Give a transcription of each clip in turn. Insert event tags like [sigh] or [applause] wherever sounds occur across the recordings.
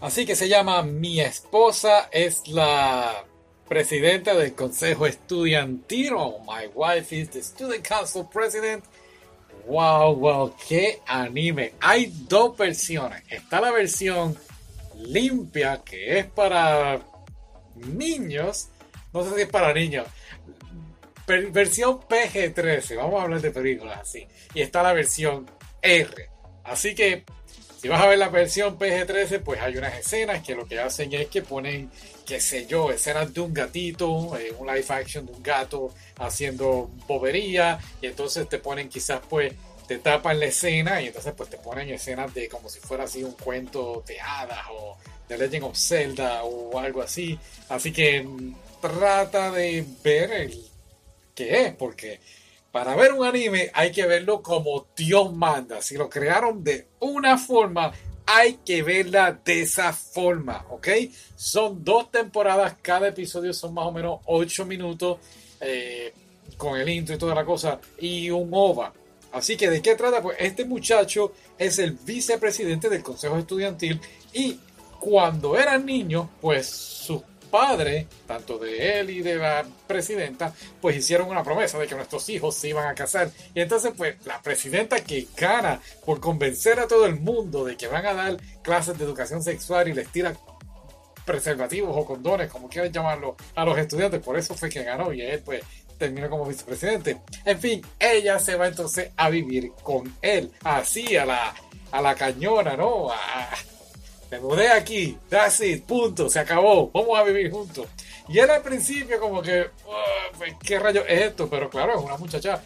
Así que se llama Mi esposa es la presidenta del consejo estudiantil. Oh, my wife is the student council president. Wow, wow, qué anime. Hay dos versiones. Está la versión limpia que es para niños. No sé si es para niños. versión PG-13. Vamos a hablar de películas así. Y está la versión R. Así que si vas a ver la versión PG-13, pues hay unas escenas que lo que hacen es que ponen, qué sé yo, escenas de un gatito, eh, un live action de un gato haciendo bobería, y entonces te ponen quizás pues te tapan la escena y entonces pues te ponen escenas de como si fuera así un cuento de hadas o de Legend of Zelda o algo así. Así que trata de ver el qué es, porque para ver un anime hay que verlo como Dios manda. Si lo crearon de una forma, hay que verla de esa forma, ¿ok? Son dos temporadas, cada episodio son más o menos ocho minutos eh, con el intro y toda la cosa y un OVA. Así que de qué trata? Pues este muchacho es el vicepresidente del Consejo Estudiantil y cuando era niño, pues sus padres, tanto de él y de la presidenta, pues hicieron una promesa de que nuestros hijos se iban a casar. Y entonces, pues la presidenta que gana por convencer a todo el mundo de que van a dar clases de educación sexual y les tira preservativos o condones, como quieran llamarlo, a los estudiantes. Por eso fue que ganó y él, pues, terminó como vicepresidente. En fin, ella se va entonces a vivir con él, así a la, a la cañona, ¿no? A, me mudé aquí, that's it, punto, se acabó, vamos a vivir juntos. Y él al principio como que, pues, ¿qué rayo es esto? Pero claro, es una muchacha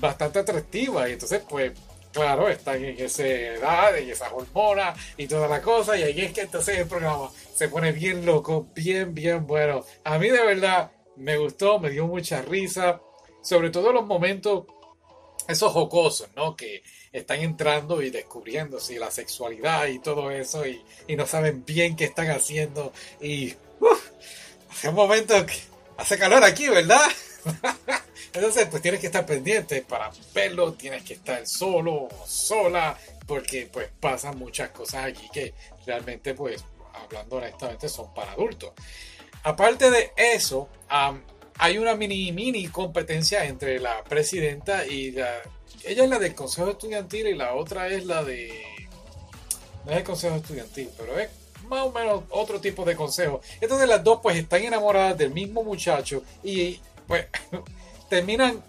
bastante atractiva y entonces pues claro, está en esa edad, en esa hormona y toda la cosa. Y ahí es que entonces el programa se pone bien loco, bien, bien bueno. A mí de verdad me gustó, me dio mucha risa, sobre todo los momentos esos jocosos, ¿no? Que están entrando y descubriendo sí, la sexualidad y todo eso y, no saben bien qué están haciendo y hace un momento que hace calor aquí, ¿verdad? [laughs] Entonces, pues tienes que estar pendiente para verlo, tienes que estar solo o sola, porque pues pasan muchas cosas aquí que realmente, pues, hablando honestamente, son para adultos. Aparte de eso, hay una mini, mini competencia entre la presidenta y la... Ella es la del Consejo Estudiantil y la otra es la de... No es el Consejo Estudiantil, pero es más o menos otro tipo de consejo. Entonces las dos pues están enamoradas del mismo muchacho y pues [laughs] terminan,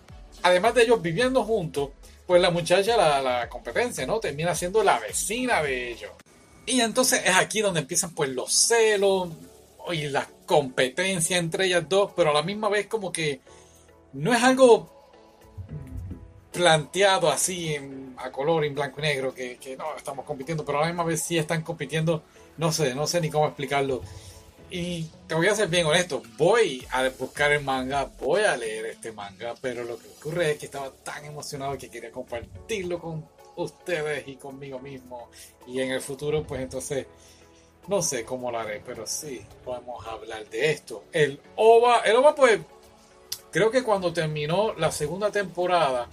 además de ellos viviendo juntos, pues la muchacha, la, la competencia, ¿no? Termina siendo la vecina de ellos. Y entonces es aquí donde empiezan pues los celos, y la competencia entre ellas dos, pero a la misma vez como que no es algo planteado así a color, en blanco y negro, que, no estamos compitiendo, pero a la misma vez sí están compitiendo, no sé, no sé ni cómo explicarlo. Y te voy a ser bien honesto, voy a buscar el manga, voy a leer este manga, pero lo que ocurre es que estaba tan emocionado que quería compartirlo con ustedes y conmigo mismo. Y en el futuro, pues entonces no sé cómo lo haré, pero sí podemos hablar de esto. El OVA, el OVA pues creo que cuando terminó la segunda temporada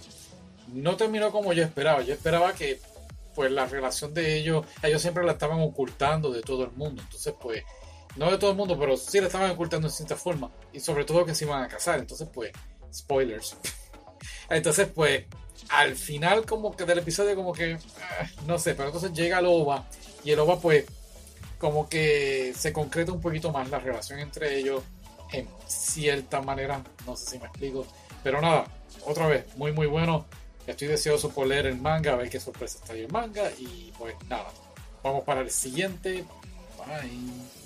no terminó como yo esperaba. Yo esperaba que pues la relación de ellos, ellos siempre la estaban ocultando de todo el mundo. Entonces pues no de todo el mundo, pero sí la estaban ocultando de cierta forma y sobre todo que se iban a casar. Entonces pues spoilers. [laughs] Entonces pues al final como que del episodio como que ah, no sé, pero entonces llega el OVA y el OVA pues como que se concreta un poquito más la relación entre ellos en cierta manera, no sé si me explico, pero nada, otra vez, muy muy bueno, estoy deseoso por leer el manga, a ver qué sorpresa está ahí el manga y pues nada, vamos para el siguiente, bye.